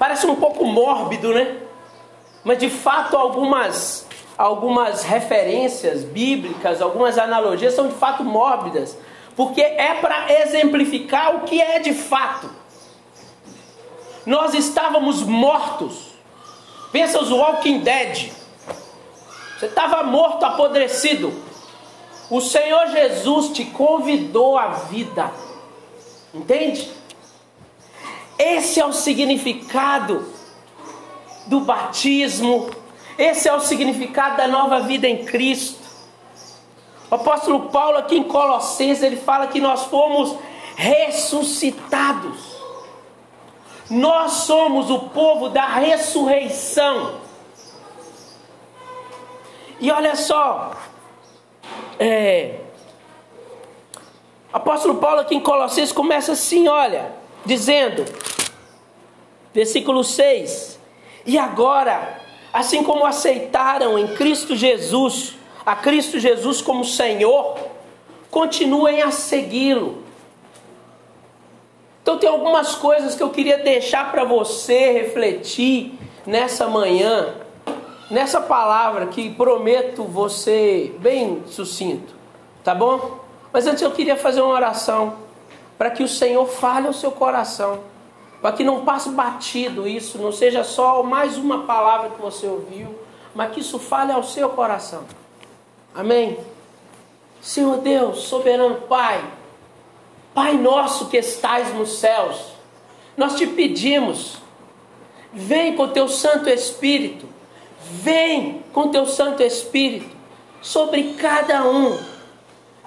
Parece um pouco mórbido, né? Mas de fato algumas algumas referências bíblicas, algumas analogias são de fato mórbidas, porque é para exemplificar o que é de fato. Nós estávamos mortos. Pensa os Walking Dead. Você estava morto, apodrecido. O Senhor Jesus te convidou à vida. Entende? Esse é o significado do batismo. Esse é o significado da nova vida em Cristo. O apóstolo Paulo, aqui em Colossenses, ele fala que nós fomos ressuscitados. Nós somos o povo da ressurreição. E olha só, é, apóstolo Paulo aqui em Colossenses começa assim, olha, dizendo, versículo 6: E agora, assim como aceitaram em Cristo Jesus, a Cristo Jesus como Senhor, continuem a segui-lo. Então tem algumas coisas que eu queria deixar para você refletir nessa manhã nessa palavra que prometo você bem sucinto, tá bom? Mas antes eu queria fazer uma oração para que o Senhor fale ao seu coração, para que não passe batido isso, não seja só mais uma palavra que você ouviu, mas que isso fale ao seu coração. Amém? Senhor Deus, soberano Pai, Pai nosso que estais nos céus, nós te pedimos, vem com teu Santo Espírito Vem com teu Santo Espírito sobre cada um,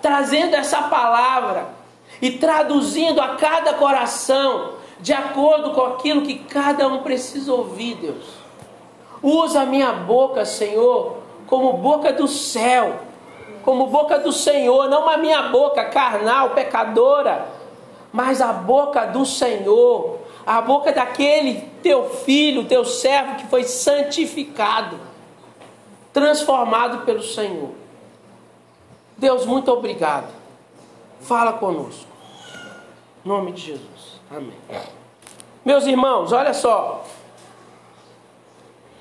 trazendo essa palavra e traduzindo a cada coração de acordo com aquilo que cada um precisa ouvir, Deus. Usa a minha boca, Senhor, como boca do céu, como boca do Senhor, não a minha boca carnal, pecadora, mas a boca do Senhor, a boca daquele teu filho, teu servo que foi santificado, transformado pelo Senhor. Deus, muito obrigado. Fala conosco. Em nome de Jesus. Amém. Meus irmãos, olha só.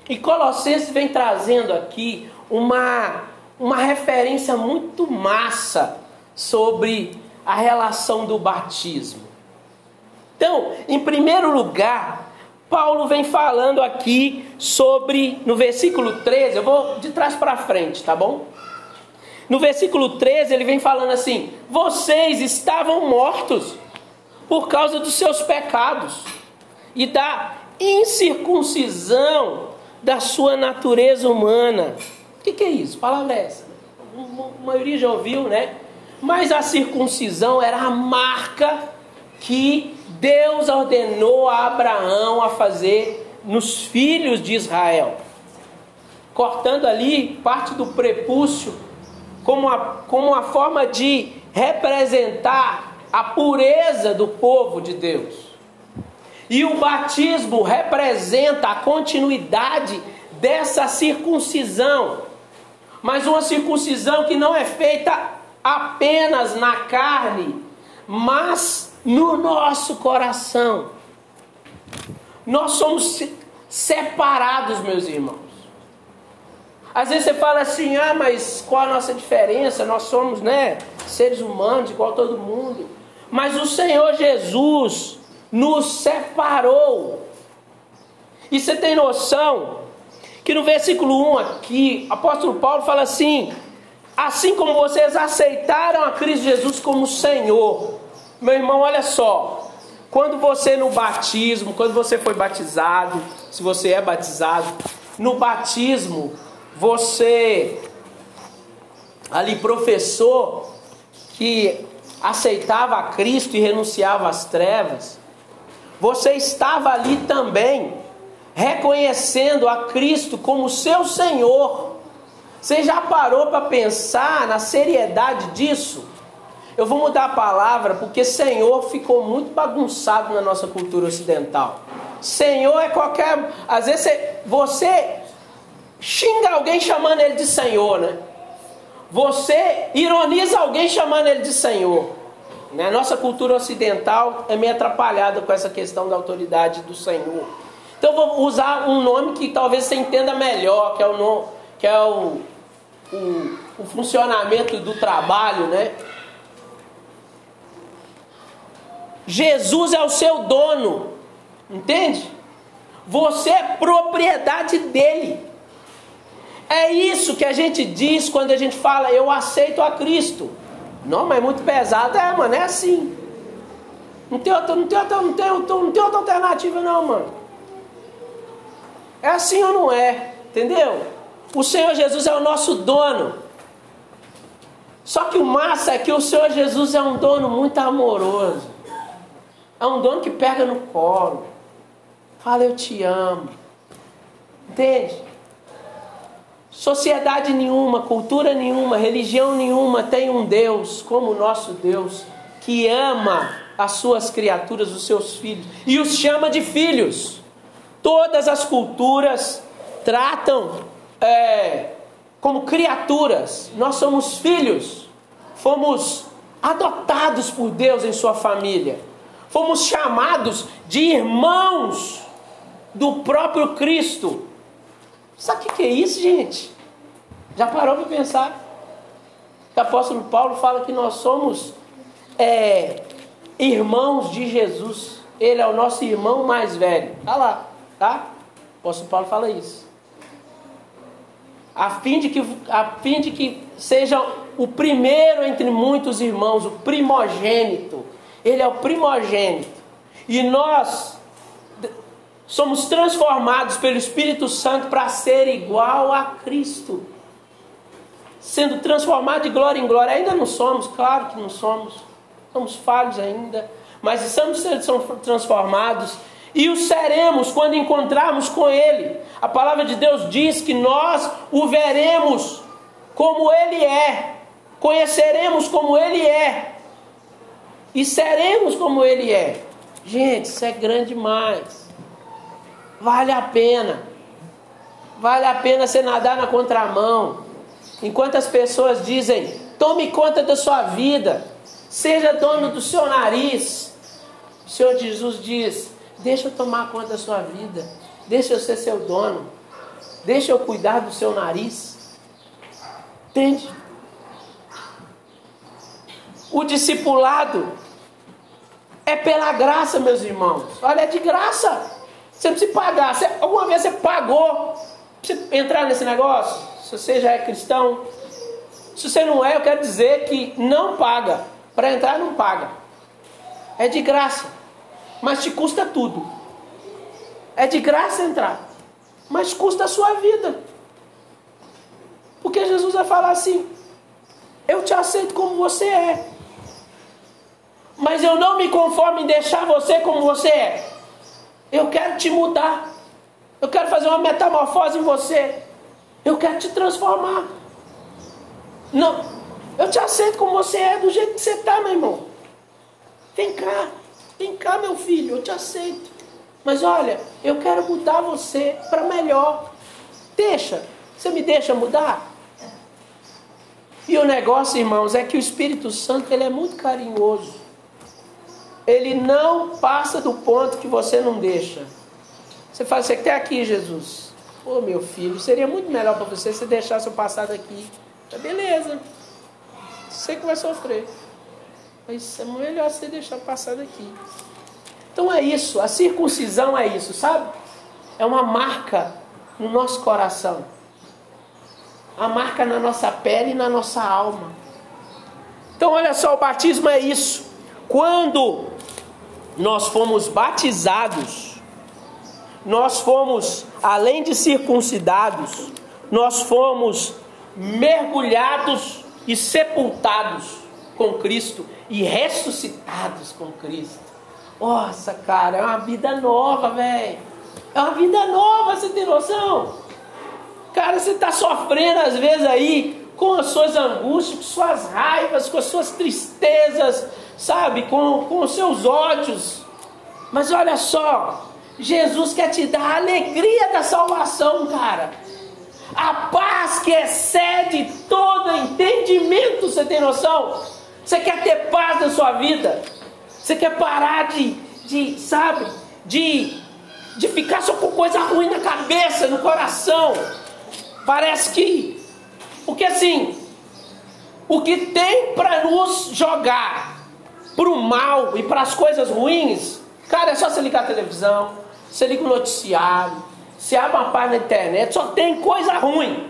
E Colossenses vem trazendo aqui uma, uma referência muito massa sobre a relação do batismo. Então, em primeiro lugar, Paulo vem falando aqui sobre, no versículo 13, eu vou de trás para frente, tá bom? No versículo 13, ele vem falando assim: Vocês estavam mortos por causa dos seus pecados e da incircuncisão da sua natureza humana. O que, que, é isso? Palavra é essa? A maioria já ouviu, né? Mas a circuncisão era a marca que Deus ordenou a Abraão a fazer nos filhos de Israel, cortando ali parte do prepúcio, como a, como uma forma de representar a pureza do povo de Deus. E o batismo representa a continuidade dessa circuncisão, mas uma circuncisão que não é feita apenas na carne, mas no nosso coração. Nós somos separados, meus irmãos. Às vezes você fala assim: ah, mas qual a nossa diferença? Nós somos, né, seres humanos, igual todo mundo. Mas o Senhor Jesus nos separou. E você tem noção que no versículo 1 aqui, apóstolo Paulo fala assim: assim como vocês aceitaram a Cristo Jesus como Senhor, meu irmão, olha só. Quando você no batismo, quando você foi batizado, se você é batizado, no batismo, você ali professor que aceitava a Cristo e renunciava às trevas, você estava ali também reconhecendo a Cristo como seu Senhor. Você já parou para pensar na seriedade disso? Eu vou mudar a palavra porque Senhor ficou muito bagunçado na nossa cultura ocidental. Senhor é qualquer. Às vezes você, você xinga alguém chamando ele de Senhor, né? Você ironiza alguém chamando ele de Senhor. Né? Nossa cultura ocidental é meio atrapalhada com essa questão da autoridade do Senhor. Então vou usar um nome que talvez você entenda melhor, que é o nome, que é o, o, o funcionamento do trabalho, né? Jesus é o seu dono, entende? Você é propriedade dele. É isso que a gente diz quando a gente fala eu aceito a Cristo. Não, mas é muito pesado, é, mano, é assim. Não tem outra, não tem outra, não tem, não tem outra alternativa, não, mano. É assim ou não é? Entendeu? O Senhor Jesus é o nosso dono. Só que o massa é que o Senhor Jesus é um dono muito amoroso. É um dono que pega no colo. Fala, eu te amo. Entende? Sociedade nenhuma, cultura nenhuma, religião nenhuma tem um Deus como o nosso Deus, que ama as suas criaturas, os seus filhos, e os chama de filhos. Todas as culturas tratam é, como criaturas, nós somos filhos, fomos adotados por Deus em sua família, fomos chamados de irmãos do próprio Cristo. Sabe o que é isso, gente? Já parou para pensar? O apóstolo Paulo fala que nós somos é, irmãos de Jesus. Ele é o nosso irmão mais velho. Está lá, tá? O apóstolo Paulo fala isso. A fim de que, a fim de que seja o primeiro entre muitos irmãos, o primogênito. Ele é o primogênito. E nós somos transformados pelo Espírito Santo para ser igual a Cristo. Sendo transformado de glória em glória. Ainda não somos, claro que não somos. Somos falhos ainda. Mas estamos sendo transformados. E o seremos quando encontrarmos com Ele. A palavra de Deus diz que nós o veremos como Ele é. Conheceremos como Ele é. E seremos como Ele é. Gente, isso é grande demais. Vale a pena. Vale a pena você nadar na contramão. Enquanto as pessoas dizem: tome conta da sua vida, seja dono do seu nariz. O Senhor Jesus diz: deixa eu tomar conta da sua vida, deixa eu ser seu dono, deixa eu cuidar do seu nariz. Entende? O discipulado é pela graça, meus irmãos. Olha, é de graça. Você não precisa pagar. Você, alguma vez você pagou para você entrar nesse negócio? Se você já é cristão. Se você não é, eu quero dizer que não paga. Para entrar, não paga. É de graça. Mas te custa tudo. É de graça entrar. Mas custa a sua vida. Porque Jesus vai falar assim: Eu te aceito como você é. Mas eu não me conformo em deixar você como você é. Eu quero te mudar. Eu quero fazer uma metamorfose em você. Eu quero te transformar. Não, eu te aceito como você é, do jeito que você está, meu irmão. Vem cá, vem cá, meu filho, eu te aceito. Mas olha, eu quero mudar você para melhor. Deixa, você me deixa mudar? E o negócio, irmãos, é que o Espírito Santo ele é muito carinhoso ele não passa do ponto que você não deixa. Você fala, você quer aqui, Jesus? Ô oh, meu filho, seria muito melhor para você se deixasse eu passar daqui. Tá, beleza. Você que vai sofrer. Mas é melhor você deixar passar daqui. Então é isso, a circuncisão é isso, sabe? É uma marca no nosso coração. A marca na nossa pele e na nossa alma. Então olha só, o batismo é isso. Quando nós fomos batizados, nós fomos, além de circuncidados, nós fomos mergulhados e sepultados com Cristo e ressuscitados com Cristo. Nossa, cara, é uma vida nova, velho. É uma vida nova, você tem noção? Cara, você está sofrendo às vezes aí com as suas angústias, com suas raivas, com as suas tristezas, sabe, com, com os seus ódios. Mas olha só, Jesus quer te dar a alegria da salvação, cara. A paz que excede todo entendimento, você tem noção? Você quer ter paz na sua vida? Você quer parar de, de sabe, de de ficar só com coisa ruim na cabeça, no coração. Parece que. Porque assim, o que tem para nos jogar para o mal e para as coisas ruins, cara, é só você ligar a televisão, você liga o noticiário, você abre uma página na internet, só tem coisa ruim.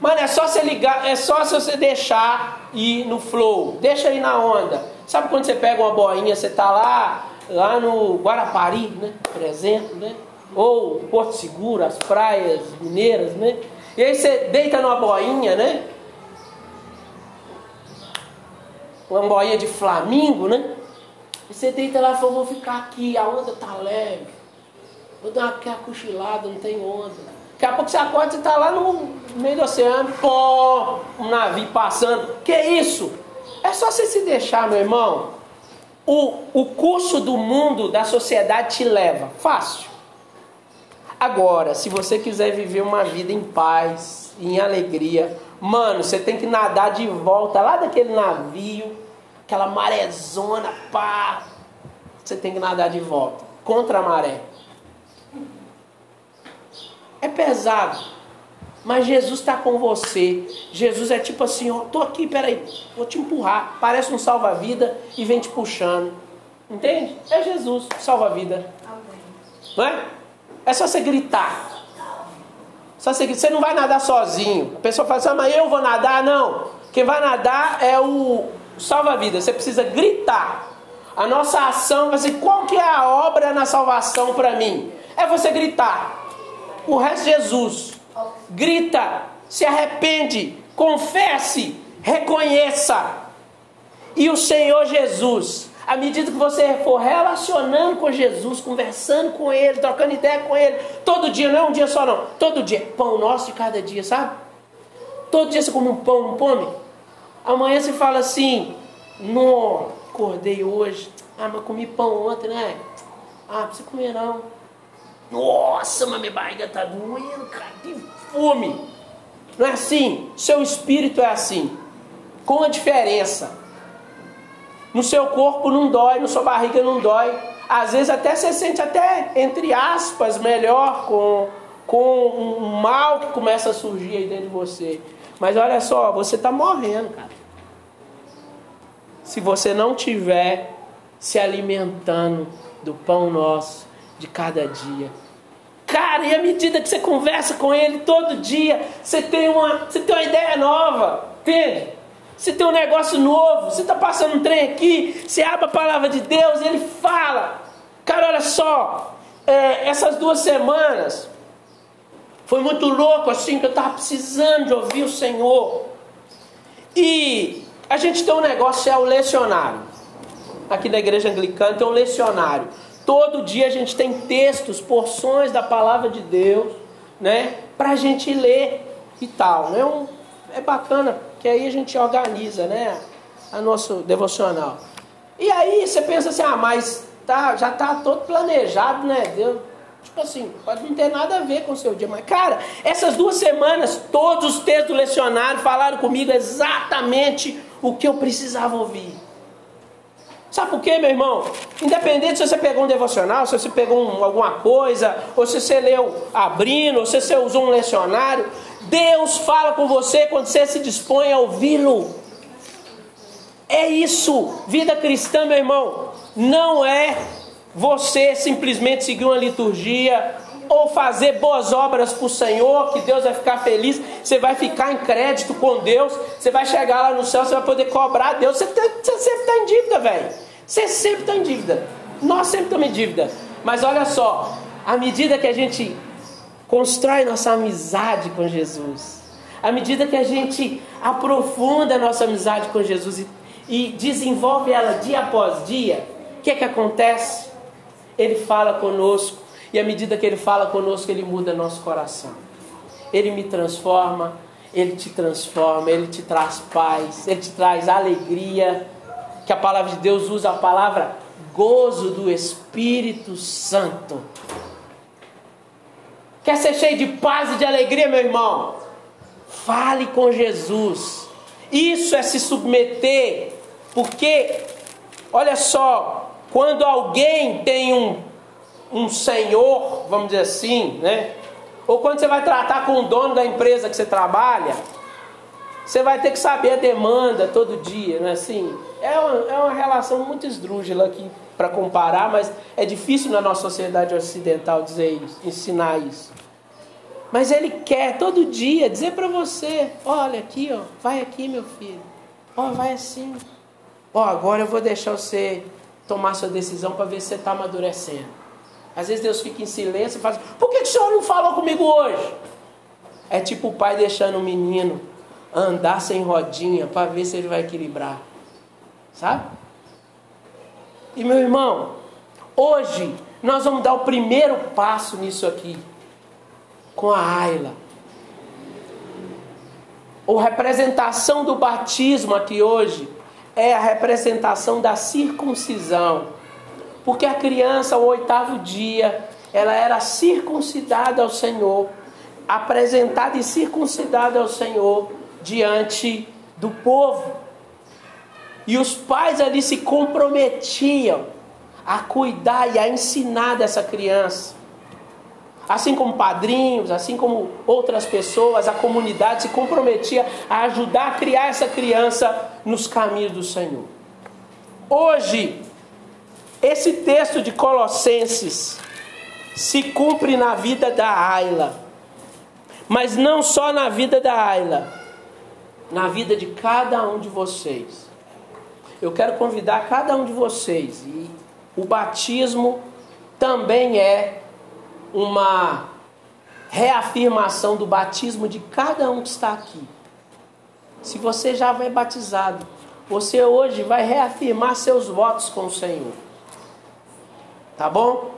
Mano, é só você ligar, é só você deixar ir no flow, deixa aí na onda. Sabe quando você pega uma boinha, você tá lá, lá no Guarapari, né? Por exemplo, né? Ou Porto Seguro, as praias mineiras, né? E aí você deita numa boinha, né? Uma boinha de flamingo, né? E você deita lá e fala, vou ficar aqui, a onda tá leve. Vou dar aquela cochilada, não tem onda. Daqui a pouco você acorda e está lá no meio do oceano, pô, um navio passando. Que isso? É só você se deixar, meu irmão. O, o curso do mundo, da sociedade te leva. Fácil. Agora, se você quiser viver uma vida em paz, em alegria, mano, você tem que nadar de volta lá daquele navio, aquela marezona, pá. Você tem que nadar de volta, contra a maré. É pesado. Mas Jesus está com você. Jesus é tipo assim, ó, tô aqui, peraí, vou te empurrar. Parece um salva-vida e vem te puxando. Entende? É Jesus, salva-vida. Não é? É só você gritar. Só você, você não vai nadar sozinho. A pessoa fala assim, ah, mas eu vou nadar? Não. Quem vai nadar é o salva-vida. Você precisa gritar. A nossa ação vai ser qual que é a obra na salvação para mim? É você gritar. O resto é Jesus. Grita, se arrepende, confesse, reconheça. E o Senhor Jesus, à medida que você for relacionando com Jesus, conversando com Ele, trocando ideia com Ele, todo dia, não é um dia só não, todo dia, pão nosso de cada dia, sabe? Todo dia você come um pão, não come? Amanhã você fala assim, não, acordei hoje, ah, mas comi pão ontem, né? Ah, não precisa comer não. Nossa, mas minha barriga tá doendo, cara, que fome. Não é assim? Seu espírito é assim. Com a diferença. No seu corpo não dói, na sua barriga não dói. Às vezes até você sente até, entre aspas, melhor com, com um mal que começa a surgir aí dentro de você. Mas olha só, você está morrendo, cara. Se você não tiver se alimentando do pão nosso, de cada dia. Cara, e à medida que você conversa com ele todo dia, você tem uma, você tem uma ideia nova, entende? Você tem um negócio novo, você está passando um trem aqui, você abre a palavra de Deus, ele fala. Cara, olha só, é, essas duas semanas foi muito louco assim, que eu estava precisando de ouvir o Senhor. E a gente tem um negócio, é o lecionário. Aqui na igreja anglicana tem um lecionário. Todo dia a gente tem textos, porções da palavra de Deus, né? Para a gente ler e tal. Né? Um, é bacana, que aí a gente organiza, né? A nosso devocional. E aí você pensa assim, ah, mas tá, já está todo planejado, né? Deus, tipo assim, pode não ter nada a ver com o seu dia. Mas, cara, essas duas semanas, todos os textos do lecionário falaram comigo exatamente o que eu precisava ouvir. Sabe por quê, meu irmão? Independente se você pegou um devocional, se você pegou um, alguma coisa, ou se você leu abrindo, ou se você usou um lecionário, Deus fala com você quando você se dispõe a ouvi-lo. É isso. Vida cristã, meu irmão, não é você simplesmente seguir uma liturgia ou fazer boas obras para o Senhor, que Deus vai ficar feliz, você vai ficar em crédito com Deus, você vai chegar lá no céu, você vai poder cobrar Deus, você, tá, você sempre está em dívida, velho. Você sempre está em dívida. Nós sempre estamos em dívida. Mas olha só, à medida que a gente constrói nossa amizade com Jesus, à medida que a gente aprofunda a nossa amizade com Jesus e, e desenvolve ela dia após dia, o que é que acontece? Ele fala conosco, e à medida que ele fala conosco, ele muda nosso coração. Ele me transforma, ele te transforma, ele te traz paz, ele te traz alegria que a palavra de Deus usa a palavra gozo do Espírito Santo. Quer ser cheio de paz e de alegria, meu irmão? Fale com Jesus. Isso é se submeter, porque, olha só, quando alguém tem um um senhor, vamos dizer assim, né? Ou quando você vai tratar com o dono da empresa que você trabalha, você vai ter que saber a demanda todo dia, não é assim? É uma, é uma relação muito esdrúxula aqui para comparar, mas é difícil na nossa sociedade ocidental dizer isso, ensinar isso. Mas ele quer todo dia dizer para você: olha aqui, ó, vai aqui, meu filho. Ó, vai assim. Ó, agora eu vou deixar você tomar sua decisão para ver se você está amadurecendo. Às vezes Deus fica em silêncio e fala: por que, que o senhor não falou comigo hoje? É tipo o pai deixando o menino andar sem rodinha para ver se ele vai equilibrar. Sabe? E meu irmão, hoje nós vamos dar o primeiro passo nisso aqui com a Ayla. A representação do batismo aqui hoje é a representação da circuncisão. Porque a criança, ao oitavo dia, ela era circuncidada ao Senhor, apresentada e circuncidada ao Senhor diante do povo. E os pais ali se comprometiam a cuidar e a ensinar dessa criança. Assim como padrinhos, assim como outras pessoas, a comunidade se comprometia a ajudar a criar essa criança nos caminhos do Senhor. Hoje, esse texto de Colossenses se cumpre na vida da Ayla, mas não só na vida da Ayla, na vida de cada um de vocês. Eu quero convidar cada um de vocês, e o batismo também é uma reafirmação do batismo de cada um que está aqui. Se você já vai batizado, você hoje vai reafirmar seus votos com o Senhor. Tá bom?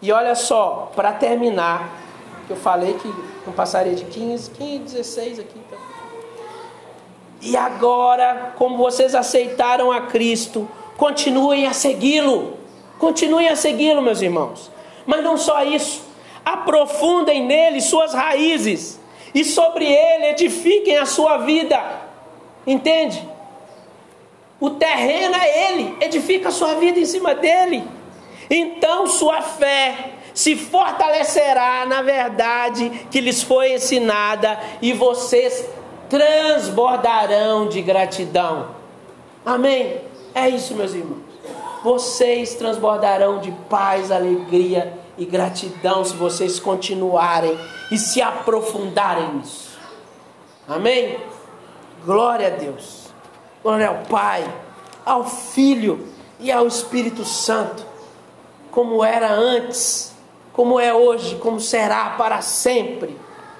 E olha só, para terminar, eu falei que não passaria de 15, 15, 16 aqui. Então. E agora, como vocês aceitaram a Cristo, continuem a segui-lo. Continuem a segui-lo, meus irmãos. Mas não só isso, aprofundem nele suas raízes e sobre ele edifiquem a sua vida. Entende? O terreno é ele, edifica a sua vida em cima dele. Então sua fé se fortalecerá na verdade que lhes foi ensinada e vocês transbordarão de gratidão. Amém? É isso, meus irmãos. Vocês transbordarão de paz, alegria e gratidão se vocês continuarem e se aprofundarem nisso. Amém? Glória a Deus. Glória ao Pai, ao Filho e ao Espírito Santo, como era antes, como é hoje, como será para sempre